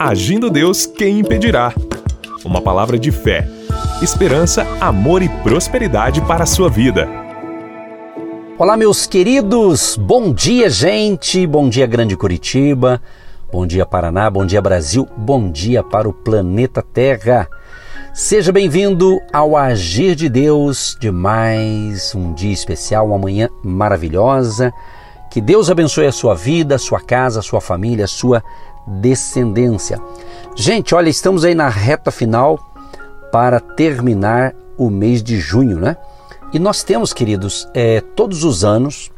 Agindo Deus, quem impedirá? Uma palavra de fé, esperança, amor e prosperidade para a sua vida. Olá, meus queridos! Bom dia, gente! Bom dia, Grande Curitiba! Bom dia, Paraná! Bom dia, Brasil! Bom dia para o planeta Terra! Seja bem-vindo ao Agir de Deus de mais um dia especial, uma manhã maravilhosa. Que Deus abençoe a sua vida, a sua casa, a sua família, a sua descendência. Gente, olha, estamos aí na reta final para terminar o mês de junho, né? E nós temos, queridos, é, todos os anos,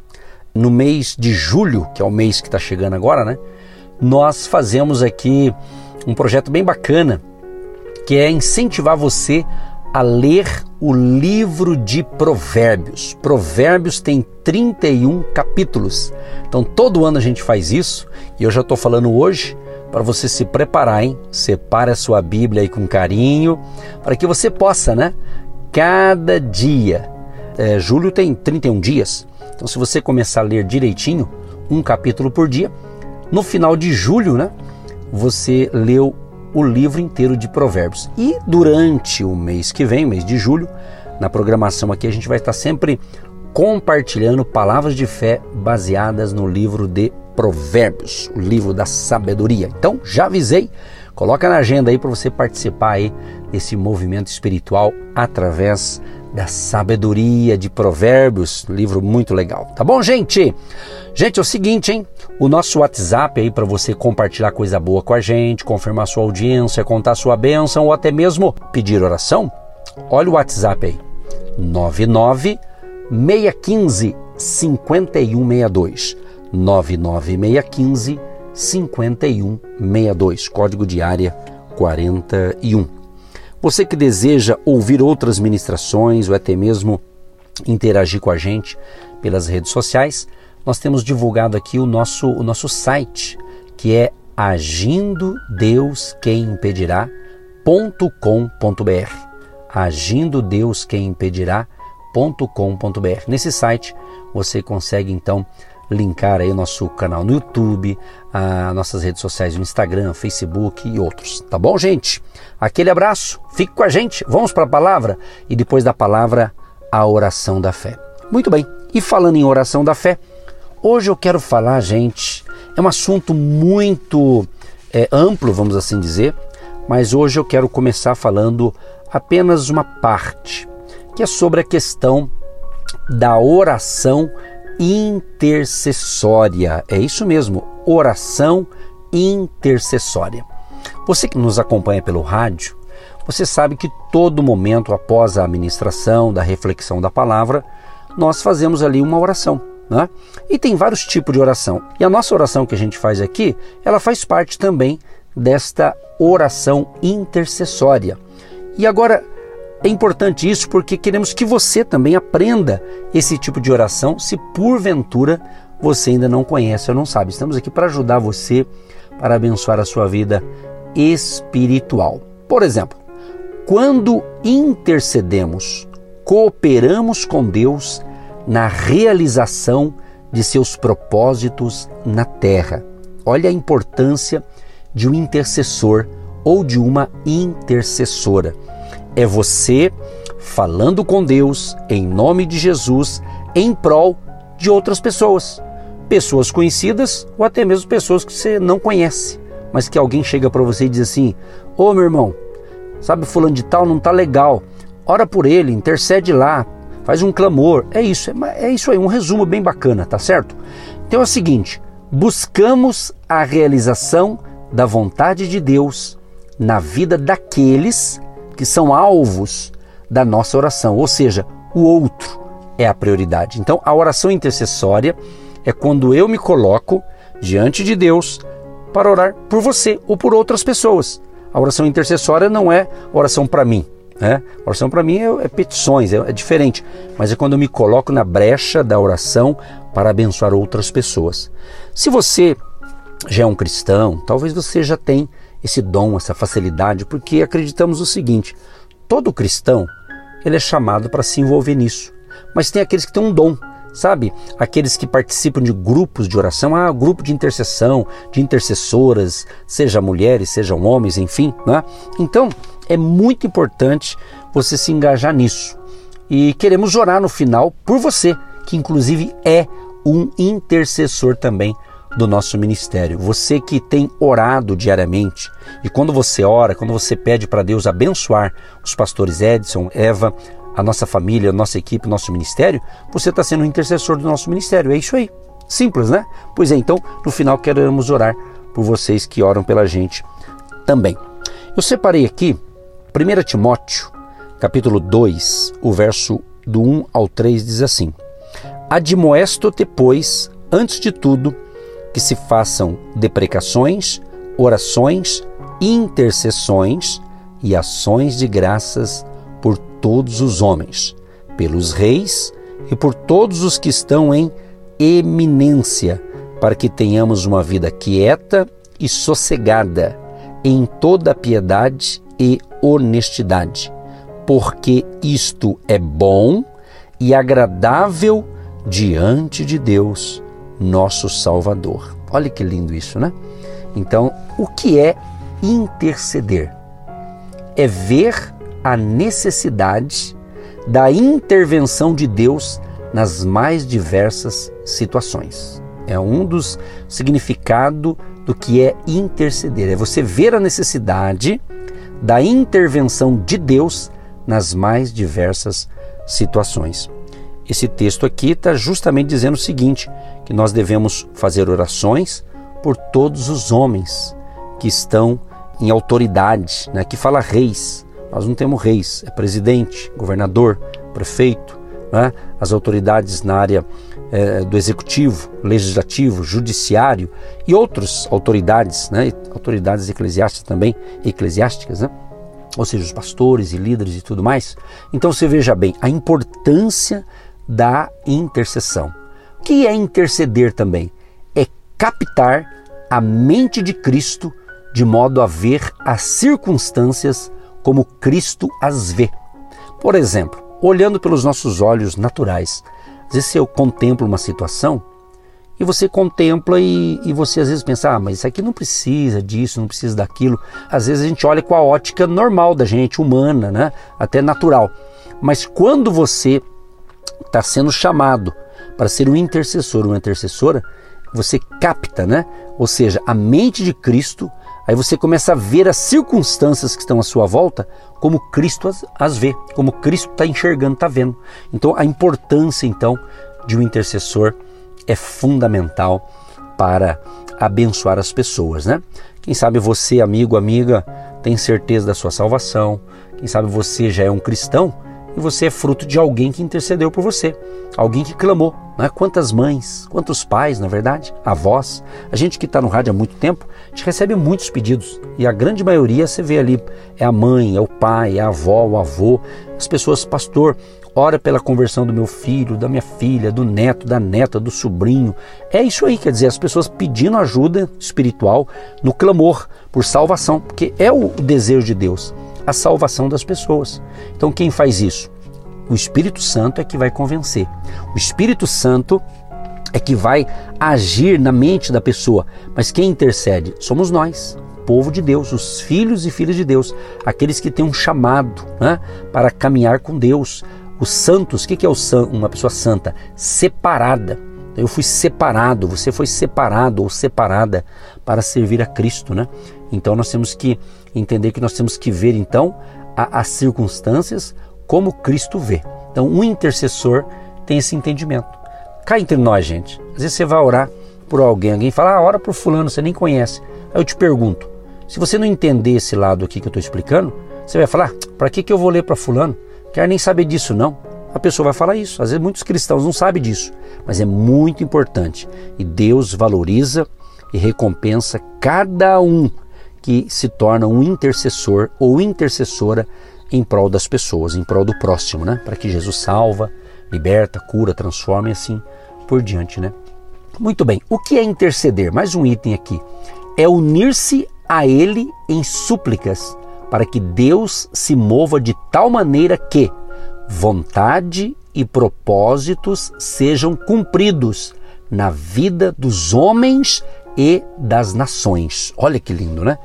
no mês de julho, que é o mês que está chegando agora, né? Nós fazemos aqui um projeto bem bacana, que é incentivar você a ler o livro de Provérbios. Provérbios tem 31 capítulos. Então todo ano a gente faz isso e eu já estou falando hoje para você se preparar, hein? Separe a sua Bíblia aí com carinho para que você possa, né? Cada dia. É, julho tem 31 dias. Então se você começar a ler direitinho, um capítulo por dia, no final de julho, né? Você leu o livro inteiro de Provérbios. E durante o mês que vem, mês de julho, na programação aqui a gente vai estar sempre compartilhando palavras de fé baseadas no livro de Provérbios, o livro da sabedoria. Então, já avisei, coloca na agenda aí para você participar aí desse movimento espiritual através da sabedoria de Provérbios, livro muito legal. Tá bom, gente? Gente, é o seguinte, hein? O nosso WhatsApp aí para você compartilhar coisa boa com a gente, confirmar sua audiência, contar sua bênção ou até mesmo pedir oração. Olha o WhatsApp aí. 99 615 5162. 99615 5162. Código de área 41. Você que deseja ouvir outras ministrações ou até mesmo interagir com a gente pelas redes sociais, nós temos divulgado aqui o nosso, o nosso site, que é agindo Deus quem impedirá.com.br. Agindo Deus quem impedirá.com.br. Nesse site você consegue então linkar aí o nosso canal no YouTube, as nossas redes sociais no Instagram, Facebook e outros. Tá bom, gente? Aquele abraço, fique com a gente, vamos para a palavra e depois da palavra, a oração da fé. Muito bem, e falando em oração da fé, hoje eu quero falar, gente, é um assunto muito é, amplo, vamos assim dizer, mas hoje eu quero começar falando apenas uma parte, que é sobre a questão da oração intercessória. É isso mesmo, oração intercessória. Você que nos acompanha pelo rádio, você sabe que todo momento após a administração da reflexão da palavra, nós fazemos ali uma oração. Né? E tem vários tipos de oração. E a nossa oração que a gente faz aqui, ela faz parte também desta oração intercessória. E agora, é importante isso porque queremos que você também aprenda esse tipo de oração, se porventura você ainda não conhece ou não sabe. Estamos aqui para ajudar você, para abençoar a sua vida espiritual. Por exemplo, quando intercedemos, cooperamos com Deus na realização de seus propósitos na terra. Olha a importância de um intercessor ou de uma intercessora é você falando com Deus em nome de Jesus em prol de outras pessoas, pessoas conhecidas ou até mesmo pessoas que você não conhece, mas que alguém chega para você e diz assim: "Ô oh, meu irmão, sabe fulano de tal não tá legal. Ora por ele, intercede lá, faz um clamor". É isso, é, é isso aí, um resumo bem bacana, tá certo? Então é o seguinte, buscamos a realização da vontade de Deus na vida daqueles que são alvos da nossa oração, ou seja, o outro é a prioridade. Então, a oração intercessória é quando eu me coloco diante de Deus para orar por você ou por outras pessoas. A oração intercessória não é oração para mim. Né? A oração para mim é, é petições, é, é diferente, mas é quando eu me coloco na brecha da oração para abençoar outras pessoas. Se você já é um cristão, talvez você já tenha esse dom, essa facilidade, porque acreditamos o seguinte: todo cristão ele é chamado para se envolver nisso. Mas tem aqueles que têm um dom, sabe? Aqueles que participam de grupos de oração, ah, grupo de intercessão, de intercessoras, seja mulheres, sejam homens, enfim, né? Então, é muito importante você se engajar nisso. E queremos orar no final por você, que inclusive é um intercessor também do nosso ministério. Você que tem orado diariamente e quando você ora, quando você pede para Deus abençoar os pastores Edson, Eva, a nossa família, a nossa equipe, o nosso ministério, você está sendo um intercessor do nosso ministério. É isso aí. Simples, né? Pois é, então no final queremos orar por vocês que oram pela gente também. Eu separei aqui 1 Timóteo, capítulo 2, o verso do 1 ao 3 diz assim: Admoesto-te, pois, antes de tudo, que se façam deprecações, orações, intercessões e ações de graças por todos os homens, pelos reis e por todos os que estão em eminência, para que tenhamos uma vida quieta e sossegada, em toda piedade e honestidade, porque isto é bom e agradável diante de Deus nosso Salvador. Olha que lindo isso, né? Então, o que é interceder? É ver a necessidade da intervenção de Deus nas mais diversas situações. É um dos significados do que é interceder. É você ver a necessidade da intervenção de Deus nas mais diversas situações. Esse texto aqui está justamente dizendo o seguinte: que nós devemos fazer orações por todos os homens que estão em autoridade, né? que fala reis. Nós não temos reis, é presidente, governador, prefeito, né? as autoridades na área é, do executivo, legislativo, judiciário e outras autoridades, né? autoridades eclesiásticas também, eclesiásticas, né? ou seja, os pastores e líderes e tudo mais. Então você veja bem a importância da intercessão. O que é interceder também? É captar a mente de Cristo de modo a ver as circunstâncias como Cristo as vê. Por exemplo, olhando pelos nossos olhos naturais, às vezes eu contemplo uma situação e você contempla e, e, você às vezes pensa, ah, mas isso aqui não precisa disso, não precisa daquilo. Às vezes a gente olha com a ótica normal da gente, humana, né? até natural. Mas quando você está sendo chamado para ser um intercessor, uma intercessora, você capta, né? Ou seja, a mente de Cristo, aí você começa a ver as circunstâncias que estão à sua volta como Cristo as, as vê, como Cristo está enxergando, está vendo. Então a importância então de um intercessor é fundamental para abençoar as pessoas, né? Quem sabe você, amigo, amiga, tem certeza da sua salvação. Quem sabe você já é um cristão e você é fruto de alguém que intercedeu por você, alguém que clamou. Né? Quantas mães, quantos pais, na verdade, avós. A gente que está no rádio há muito tempo, a gente recebe muitos pedidos e a grande maioria você vê ali é a mãe, é o pai, é a avó, o avô, as pessoas, pastor, ora pela conversão do meu filho, da minha filha, do neto, da neta, do sobrinho. É isso aí, quer dizer, as pessoas pedindo ajuda espiritual no clamor por salvação, porque é o desejo de Deus a salvação das pessoas. Então, quem faz isso? O Espírito Santo é que vai convencer. O Espírito Santo é que vai agir na mente da pessoa. Mas quem intercede? Somos nós, povo de Deus, os filhos e filhas de Deus, aqueles que têm um chamado né, para caminhar com Deus. Os santos, o que é uma pessoa santa? Separada. Eu fui separado, você foi separado ou separada para servir a Cristo, né? Então nós temos que entender que nós temos que ver então as circunstâncias como Cristo vê. Então um intercessor tem esse entendimento. Cá entre nós, gente. Às vezes você vai orar por alguém, alguém fala, ah, ora por fulano, você nem conhece. Aí eu te pergunto, se você não entender esse lado aqui que eu estou explicando, você vai falar, ah, para que, que eu vou ler para fulano? Quero nem saber disso não. A pessoa vai falar isso. Às vezes muitos cristãos não sabem disso, mas é muito importante. E Deus valoriza e recompensa cada um que se torna um intercessor ou intercessora em prol das pessoas, em prol do próximo, né? Para que Jesus salva, liberta, cura, transforma e assim por diante, né? Muito bem. O que é interceder? Mais um item aqui. É unir-se a ele em súplicas, para que Deus se mova de tal maneira que vontade e propósitos sejam cumpridos na vida dos homens e das nações. Olha que lindo, né?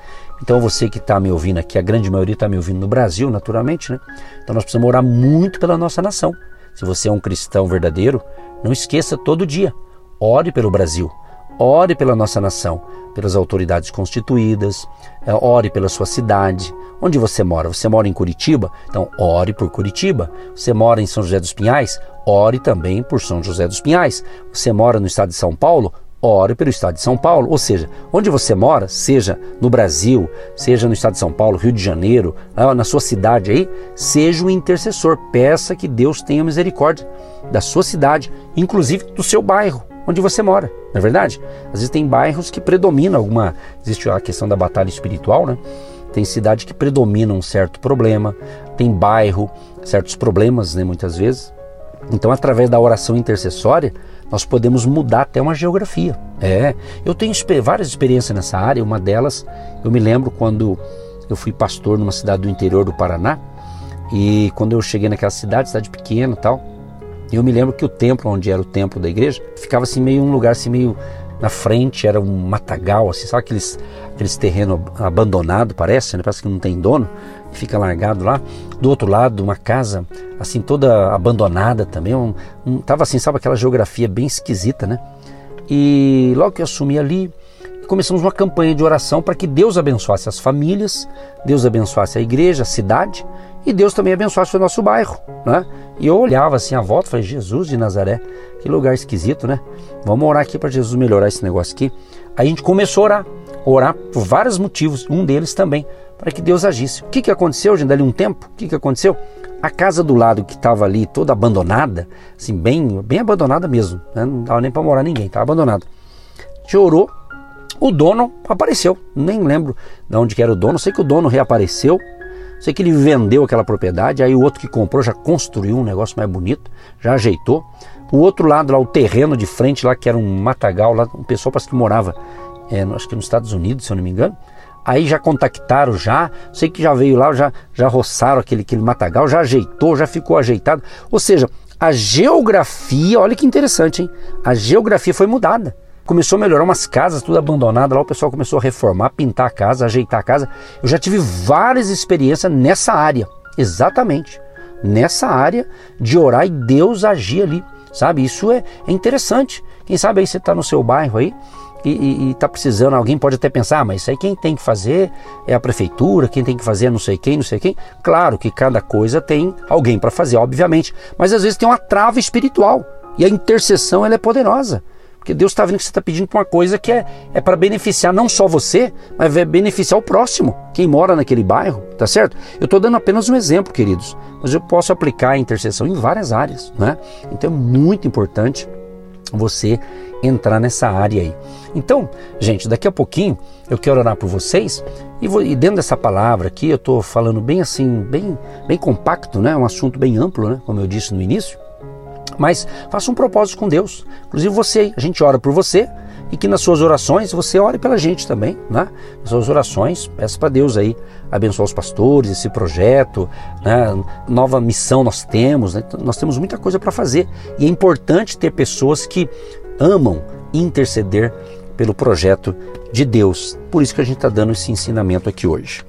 Então você que está me ouvindo aqui, a grande maioria está me ouvindo no Brasil, naturalmente, né? Então nós precisamos orar muito pela nossa nação. Se você é um cristão verdadeiro, não esqueça todo dia, ore pelo Brasil, ore pela nossa nação, pelas autoridades constituídas, é, ore pela sua cidade. Onde você mora? Você mora em Curitiba? Então ore por Curitiba. Você mora em São José dos Pinhais? Ore também por São José dos Pinhais. Você mora no estado de São Paulo? Ore pelo estado de São Paulo. Ou seja, onde você mora, seja no Brasil, seja no estado de São Paulo, Rio de Janeiro, na sua cidade aí, seja o intercessor. Peça que Deus tenha misericórdia da sua cidade, inclusive do seu bairro, onde você mora. Não é verdade? Às vezes tem bairros que predominam alguma. Existe a questão da batalha espiritual, né? Tem cidade que predomina um certo problema, tem bairro, certos problemas, né, muitas vezes. Então, através da oração intercessória, nós podemos mudar até uma geografia. É, eu tenho várias experiências nessa área, uma delas, eu me lembro quando eu fui pastor numa cidade do interior do Paraná, e quando eu cheguei naquela cidade, cidade pequena e tal, eu me lembro que o templo, onde era o templo da igreja, ficava assim meio um lugar assim meio na frente, era um matagal, assim, sabe aqueles, aqueles terreno abandonado, parece, né? Parece que não tem dono, fica largado lá. Do outro lado, uma casa assim toda abandonada também, um, um, tava assim, sabe aquela geografia bem esquisita, né? E logo que eu assumi ali, começamos uma campanha de oração para que Deus abençoasse as famílias, Deus abençoasse a igreja, a cidade e Deus também abençoasse o nosso bairro, né? E eu olhava assim a volta, falei: Jesus de Nazaré, que lugar esquisito, né? Vamos orar aqui para Jesus melhorar esse negócio aqui. Aí a gente começou a orar, orar por vários motivos, um deles também para que Deus agisse. O que, que aconteceu, gente? Dali um tempo, o que, que aconteceu? A casa do lado que estava ali toda abandonada, assim, bem, bem abandonada mesmo, né? não dava nem para morar ninguém, estava abandonada. A gente orou, o dono apareceu, nem lembro de onde que era o dono, sei que o dono reapareceu, sei que ele vendeu aquela propriedade, aí o outro que comprou já construiu um negócio mais bonito, já ajeitou. O outro lado lá, o terreno de frente lá, que era um matagal, lá um pessoal parece que morava, é, acho que nos Estados Unidos, se eu não me engano, Aí já contactaram, já, sei que já veio lá, já, já roçaram aquele, aquele matagal, já ajeitou, já ficou ajeitado. Ou seja, a geografia, olha que interessante, hein? A geografia foi mudada. Começou a melhorar umas casas, tudo abandonado lá, o pessoal começou a reformar, pintar a casa, ajeitar a casa. Eu já tive várias experiências nessa área, exatamente. Nessa área de orar e Deus agir ali, sabe? Isso é, é interessante. Quem sabe aí você está no seu bairro aí, e está precisando, alguém pode até pensar, ah, mas isso aí quem tem que fazer é a prefeitura, quem tem que fazer é não sei quem, não sei quem. Claro que cada coisa tem alguém para fazer, obviamente, mas às vezes tem uma trava espiritual e a intercessão ela é poderosa. Porque Deus está vendo que você está pedindo para uma coisa que é, é para beneficiar não só você, mas vai beneficiar o próximo, quem mora naquele bairro, tá certo? Eu estou dando apenas um exemplo, queridos, mas eu posso aplicar a intercessão em várias áreas, né? Então é muito importante você entrar nessa área aí. Então, gente, daqui a pouquinho eu quero orar por vocês e, vou, e dentro dessa palavra aqui eu estou falando bem assim, bem, bem compacto, né? Um assunto bem amplo, né? Como eu disse no início. Mas faça um propósito com Deus. Inclusive você, a gente ora por você e que nas suas orações você ore pela gente também, né? Nas suas orações, peça para Deus aí abençoar os pastores, esse projeto, né? nova missão nós temos, né? nós temos muita coisa para fazer e é importante ter pessoas que amam interceder pelo projeto de Deus. Por isso que a gente está dando esse ensinamento aqui hoje.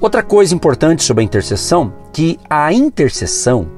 Outra coisa importante sobre a intercessão, que a intercessão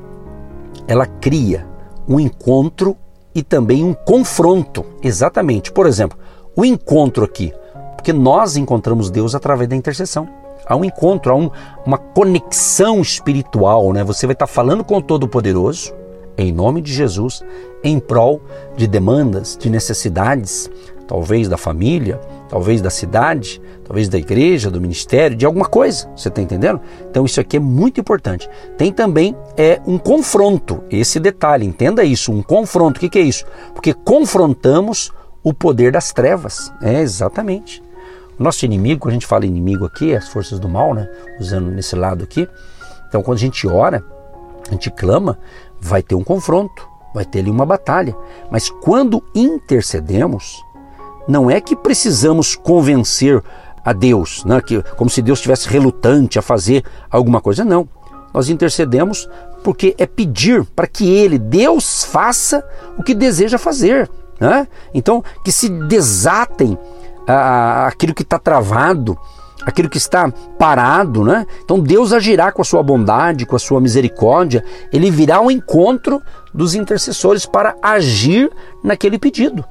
ela cria um encontro e também um confronto. Exatamente. Por exemplo, o encontro aqui, porque nós encontramos Deus através da intercessão. Há um encontro, há um, uma conexão espiritual, né? Você vai estar falando com o Todo-Poderoso, em nome de Jesus, em prol de demandas, de necessidades, talvez da família, talvez da cidade, talvez da igreja, do ministério, de alguma coisa. Você está entendendo? Então isso aqui é muito importante. Tem também é um confronto. Esse detalhe, entenda isso, um confronto. O que, que é isso? Porque confrontamos o poder das trevas. É exatamente. O nosso inimigo, quando a gente fala inimigo aqui, é as forças do mal, né? Usando nesse lado aqui. Então, quando a gente ora, a gente clama, vai ter um confronto, vai ter ali uma batalha. Mas quando intercedemos, não é que precisamos convencer a Deus, né? que, como se Deus estivesse relutante a fazer alguma coisa. Não. Nós intercedemos porque é pedir para que Ele, Deus, faça o que deseja fazer. Né? Então, que se desatem ah, aquilo que está travado, aquilo que está parado, né? Então Deus agirá com a sua bondade, com a sua misericórdia, ele virá ao encontro dos intercessores para agir naquele pedido.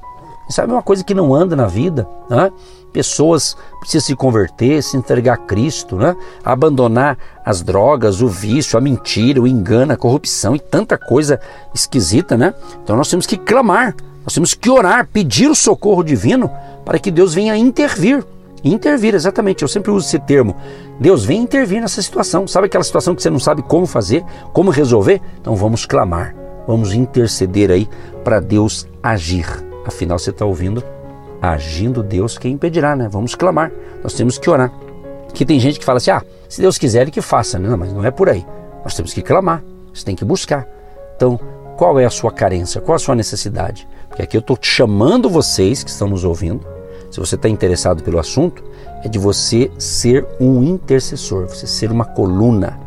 E sabe uma coisa que não anda na vida, né? Pessoas precisam se converter, se entregar a Cristo, né? abandonar as drogas, o vício, a mentira, o engano, a corrupção e tanta coisa esquisita, né? Então nós temos que clamar, nós temos que orar, pedir o socorro divino para que Deus venha intervir. Intervir, exatamente. Eu sempre uso esse termo. Deus vem intervir nessa situação. Sabe aquela situação que você não sabe como fazer, como resolver? Então vamos clamar, vamos interceder aí para Deus agir. Afinal, você está ouvindo? Agindo Deus, quem impedirá, né? Vamos clamar. Nós temos que orar. Que tem gente que fala assim: ah, se Deus quiser, Ele que faça. Não, mas não é por aí. Nós temos que clamar. Você tem que buscar. Então, qual é a sua carência? Qual a sua necessidade? Porque aqui eu estou chamando vocês que estão nos ouvindo se você está interessado pelo assunto, é de você ser um intercessor, você ser uma coluna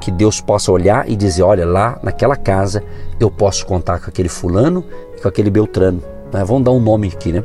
que Deus possa olhar e dizer: olha, lá naquela casa eu posso contar com aquele fulano com aquele Beltrano. Né? Vamos dar um nome aqui, né?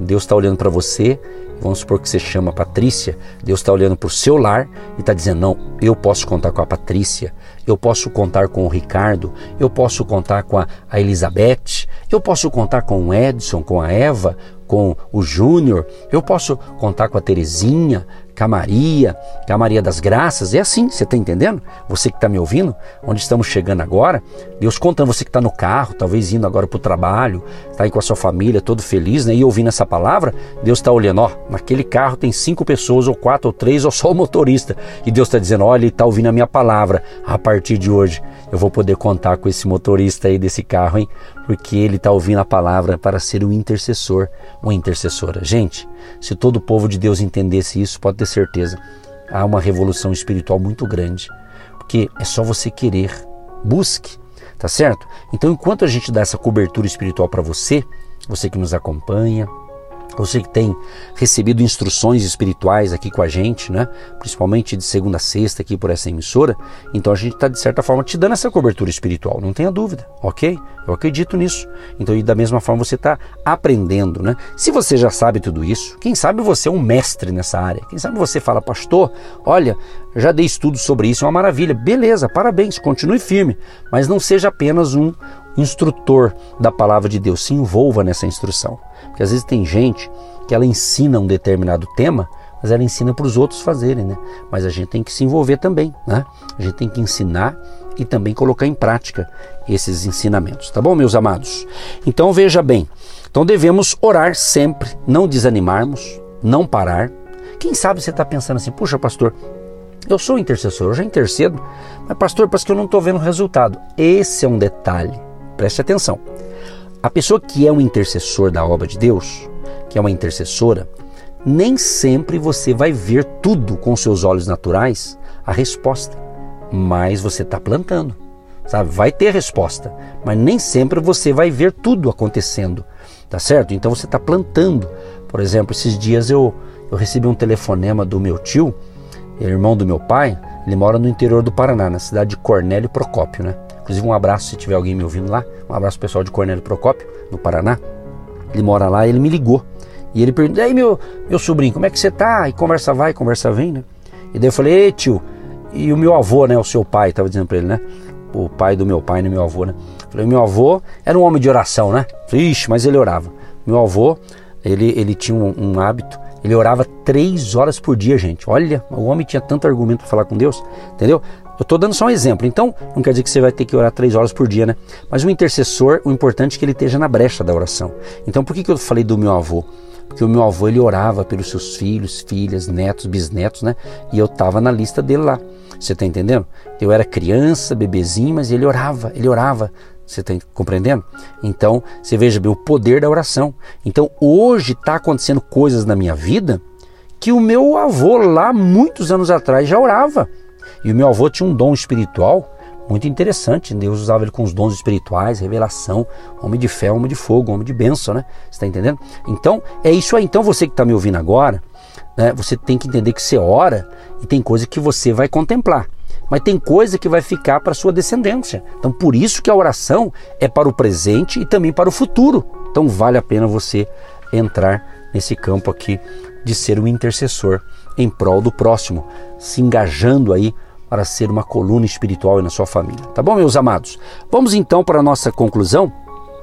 Deus está olhando para você, vamos supor que você chama Patrícia, Deus está olhando para o seu lar e está dizendo: não, eu posso contar com a Patrícia, eu posso contar com o Ricardo, eu posso contar com a, a Elizabeth, eu posso contar com o Edson, com a Eva, com o Júnior, eu posso contar com a Terezinha, com a Maria, com a Maria das Graças. É assim, você está entendendo? Você que está me ouvindo, onde estamos chegando agora, Deus contando, você que está no carro, talvez indo agora para o trabalho, está aí com a sua família, todo feliz, né? E ouvindo essa palavra, Deus está olhando, ó, naquele carro tem cinco pessoas, ou quatro, ou três, ou só o motorista. E Deus está dizendo, olha, ele está ouvindo a minha palavra. A partir de hoje, eu vou poder contar com esse motorista aí desse carro, hein? Porque ele está ouvindo a palavra para ser um intercessor, uma intercessora. Gente, se todo o povo de Deus entendesse isso, pode ter certeza, há uma revolução espiritual muito grande. Porque é só você querer, busque, tá certo? Então, enquanto a gente dá essa cobertura espiritual para você, você que nos acompanha, você que tem recebido instruções espirituais aqui com a gente, né? principalmente de segunda a sexta aqui por essa emissora, então a gente está de certa forma te dando essa cobertura espiritual, não tenha dúvida, ok? Eu acredito nisso. Então, e da mesma forma você está aprendendo, né? Se você já sabe tudo isso, quem sabe você é um mestre nessa área, quem sabe você fala, pastor, olha, já dei estudo sobre isso, é uma maravilha, beleza, parabéns, continue firme, mas não seja apenas um instrutor da palavra de Deus, se envolva nessa instrução. Porque às vezes tem gente que ela ensina um determinado tema, mas ela ensina para os outros fazerem, né? Mas a gente tem que se envolver também, né? A gente tem que ensinar e também colocar em prática esses ensinamentos, tá bom, meus amados? Então veja bem, então devemos orar sempre, não desanimarmos, não parar. Quem sabe você está pensando assim, puxa, pastor, eu sou intercessor, eu já intercedo, mas pastor, parece que eu não estou vendo resultado. Esse é um detalhe, preste atenção. A pessoa que é um intercessor da obra de Deus, que é uma intercessora, nem sempre você vai ver tudo com seus olhos naturais a resposta, mas você está plantando, sabe? Vai ter resposta, mas nem sempre você vai ver tudo acontecendo, tá certo? Então você está plantando. Por exemplo, esses dias eu, eu recebi um telefonema do meu tio, irmão do meu pai, ele mora no interior do Paraná, na cidade de Cornélio Procópio, né? Inclusive, um abraço se tiver alguém me ouvindo lá. Um abraço pessoal de Cornélio Procópio, no Paraná. Ele mora lá ele me ligou. E ele perguntou: aí, meu, meu sobrinho, como é que você tá? E conversa vai, conversa vem, né? E daí eu falei: ei, tio, e o meu avô, né? O seu pai, tava dizendo para ele, né? O pai do meu pai, né? Meu avô, né? Falei: meu avô era um homem de oração, né? falei, Ixi, mas ele orava. Meu avô, ele, ele tinha um, um hábito ele orava três horas por dia, gente. Olha, o homem tinha tanto argumento para falar com Deus, entendeu? Eu estou dando só um exemplo. Então, não quer dizer que você vai ter que orar três horas por dia, né? Mas o intercessor, o importante é que ele esteja na brecha da oração. Então, por que, que eu falei do meu avô? Porque o meu avô ele orava pelos seus filhos, filhas, netos, bisnetos, né? E eu estava na lista dele lá. Você está entendendo? Eu era criança, bebezinho, mas ele orava, ele orava. Você está compreendendo? Então, você veja bem o poder da oração. Então, hoje está acontecendo coisas na minha vida que o meu avô lá, muitos anos atrás, já orava. E o meu avô tinha um dom espiritual muito interessante. Deus usava ele com os dons espirituais, revelação, homem de fé, homem de fogo, homem de bênção, né? Você está entendendo? Então, é isso aí. Então, você que está me ouvindo agora, né, você tem que entender que você ora e tem coisa que você vai contemplar. mas tem coisa que vai ficar para sua descendência. Então, por isso que a oração é para o presente e também para o futuro. Então, vale a pena você entrar nesse campo aqui de ser um intercessor em prol do próximo, se engajando aí para ser uma coluna espiritual na sua família. Tá bom, meus amados? Vamos então para a nossa conclusão.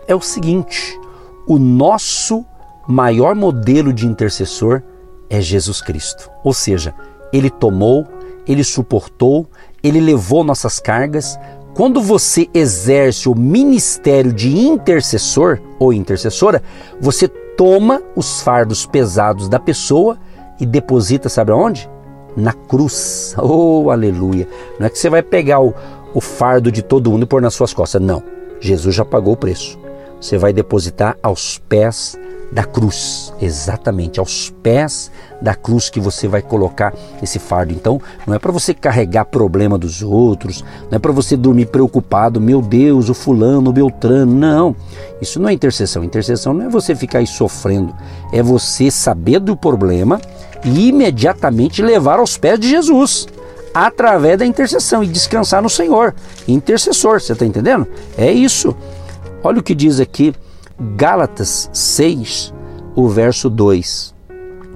É o seguinte: o nosso maior modelo de intercessor é Jesus Cristo. Ou seja, ele tomou, ele suportou, ele levou nossas cargas. Quando você exerce o ministério de intercessor ou intercessora, você toma os fardos pesados da pessoa e deposita, sabe aonde? Na cruz. Oh, aleluia! Não é que você vai pegar o, o fardo de todo mundo e pôr nas suas costas. Não. Jesus já pagou o preço. Você vai depositar aos pés da cruz, exatamente aos pés da cruz que você vai colocar esse fardo. Então, não é para você carregar problema dos outros, não é para você dormir preocupado, meu Deus, o fulano, o Beltrano, não. Isso não é intercessão. Intercessão não é você ficar aí sofrendo, é você saber do problema e imediatamente levar aos pés de Jesus através da intercessão e descansar no Senhor. Intercessor, você está entendendo? É isso. Olha o que diz aqui Gálatas 6, o verso 2: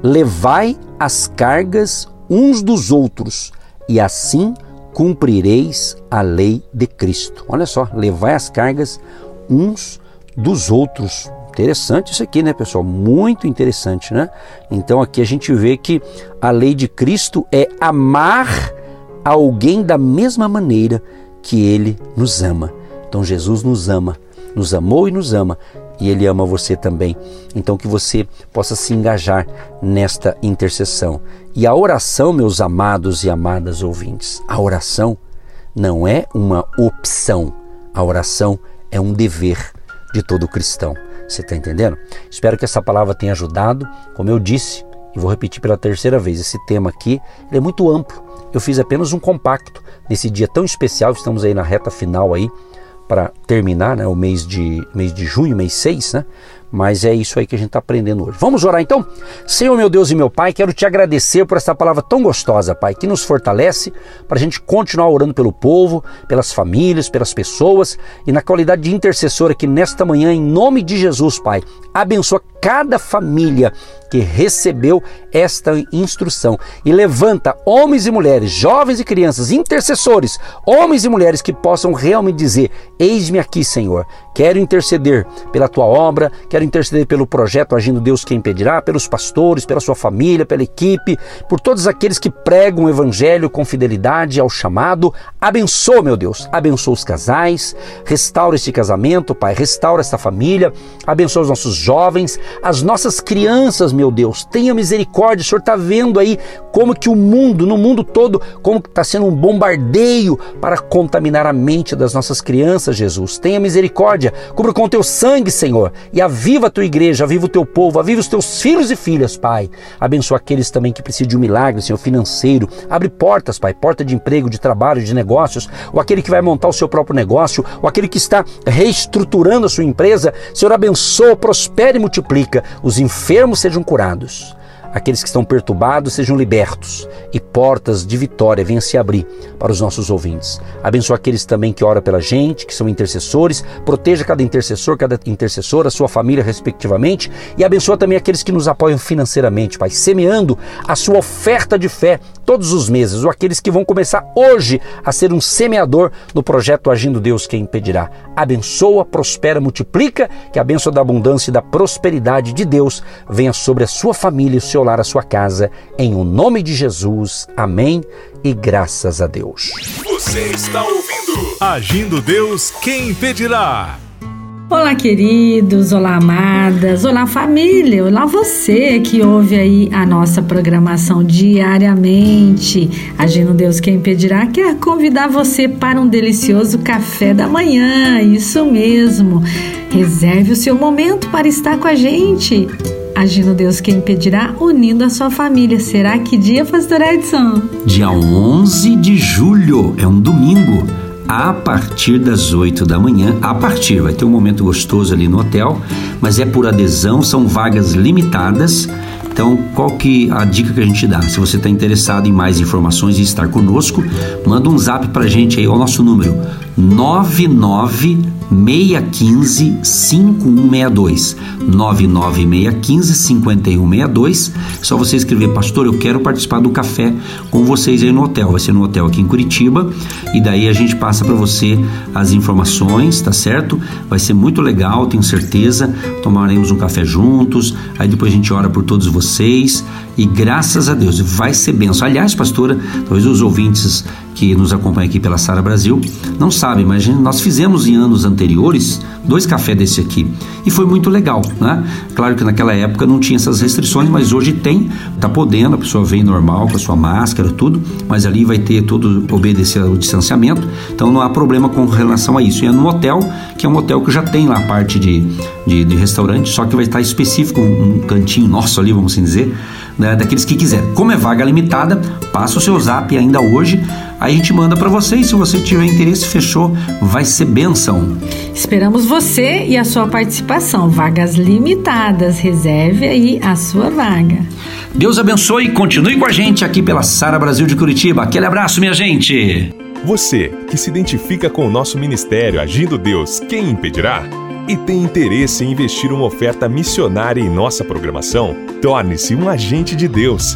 Levai as cargas uns dos outros, e assim cumprireis a lei de Cristo. Olha só, levai as cargas uns dos outros. Interessante isso aqui, né, pessoal? Muito interessante, né? Então aqui a gente vê que a lei de Cristo é amar alguém da mesma maneira que ele nos ama. Então Jesus nos ama, nos amou e nos ama e Ele ama você também. Então, que você possa se engajar nesta intercessão. E a oração, meus amados e amadas ouvintes, a oração não é uma opção, a oração é um dever de todo cristão. Você está entendendo? Espero que essa palavra tenha ajudado. Como eu disse, e vou repetir pela terceira vez, esse tema aqui é muito amplo. Eu fiz apenas um compacto nesse dia tão especial, estamos aí na reta final aí para terminar né, o mês de, mês de junho, mês 6, né? Mas é isso aí que a gente está aprendendo hoje. Vamos orar então? Senhor, meu Deus e meu Pai, quero te agradecer por essa palavra tão gostosa, Pai, que nos fortalece para a gente continuar orando pelo povo, pelas famílias, pelas pessoas e na qualidade de intercessora que nesta manhã, em nome de Jesus, Pai, abençoa cada família que recebeu esta instrução. E levanta homens e mulheres, jovens e crianças, intercessores, homens e mulheres que possam realmente dizer: Eis-me aqui, Senhor, quero interceder pela tua obra, quero interceder pelo projeto Agindo Deus Quem Impedirá, pelos pastores, pela sua família, pela equipe, por todos aqueles que pregam o evangelho com fidelidade ao chamado. Abençoa, meu Deus, abençoa os casais, restaura este casamento, Pai, restaura esta família, abençoa os nossos jovens, as nossas crianças, meu Deus, tenha misericórdia. O Senhor está vendo aí como que o mundo, no mundo todo, como está sendo um bombardeio para contaminar a mente das nossas crianças, Jesus. Tenha misericórdia, cubra com o teu sangue, Senhor, e aviva a tua igreja, aviva o teu povo, aviva os teus filhos e filhas, Pai. Abençoa aqueles também que precisam de um milagre, Senhor, financeiro. Abre portas, Pai, porta de emprego, de trabalho, de negócios, ou aquele que vai montar o seu próprio negócio, ou aquele que está reestruturando a sua empresa. Senhor, abençoa, prospere e Os enfermos sejam curados aqueles que estão perturbados sejam libertos e portas de vitória venham se abrir para os nossos ouvintes. Abençoa aqueles também que oram pela gente, que são intercessores, proteja cada intercessor, cada intercessora, sua família respectivamente e abençoa também aqueles que nos apoiam financeiramente, Pai, semeando a sua oferta de fé todos os meses, ou aqueles que vão começar hoje a ser um semeador no projeto Agindo Deus Quem Impedirá. Abençoa, prospera, multiplica, que a bênção da abundância e da prosperidade de Deus venha sobre a sua família e o seu lar, a sua casa, em o nome de Jesus. Amém e graças a Deus. Você está ouvindo Agindo Deus Quem Impedirá. Olá, queridos, olá, amadas, olá, família, olá, você que ouve aí a nossa programação diariamente. Agindo Deus Quem Impedirá quer convidar você para um delicioso café da manhã, isso mesmo. Reserve o seu momento para estar com a gente. Agindo Deus Quem Impedirá, unindo a sua família. Será que dia, Pastor Edson? Dia 11 de julho, é um domingo a partir das 8 da manhã. A partir, vai ter um momento gostoso ali no hotel, mas é por adesão, são vagas limitadas. Então, qual que a dica que a gente dá? Se você está interessado em mais informações e estar conosco, manda um zap para a gente aí, o nosso número 99615 5162. 99615 5162. Só você escrever, pastor, eu quero participar do café com vocês aí no hotel. Vai ser no hotel aqui em Curitiba. E daí a gente passa para você as informações, tá certo? Vai ser muito legal, tenho certeza. Tomaremos um café juntos. Aí depois a gente ora por todos vocês. E graças a Deus, vai ser benção. Aliás, pastora, talvez os ouvintes que nos acompanham aqui pela Sara Brasil não sabem, mas nós fizemos em anos anteriores dois cafés desse aqui e foi muito legal, né? Claro que naquela época não tinha essas restrições, mas hoje tem, tá podendo, a pessoa vem normal com a sua máscara, tudo, mas ali vai ter todo obedecer ao distanciamento, então não há problema com relação a isso. E é no hotel, que é um hotel que já tem lá a parte de, de, de restaurante, só que vai estar específico, um, um cantinho nosso ali, vamos assim dizer, né, daqueles que quiser. Como é vaga limitada, passa o seu zap ainda hoje, aí a gente manda para você e se você tiver interesse, fechou, vai ser benção. Esperamos você e a sua participação. Vagas limitadas, reserve aí a sua vaga. Deus abençoe e continue com a gente aqui pela Sara Brasil de Curitiba. Aquele abraço, minha gente. Você que se identifica com o nosso ministério Agindo Deus, quem impedirá? e tem interesse em investir uma oferta missionária em nossa programação, torne-se um agente de Deus